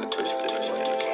gonna twist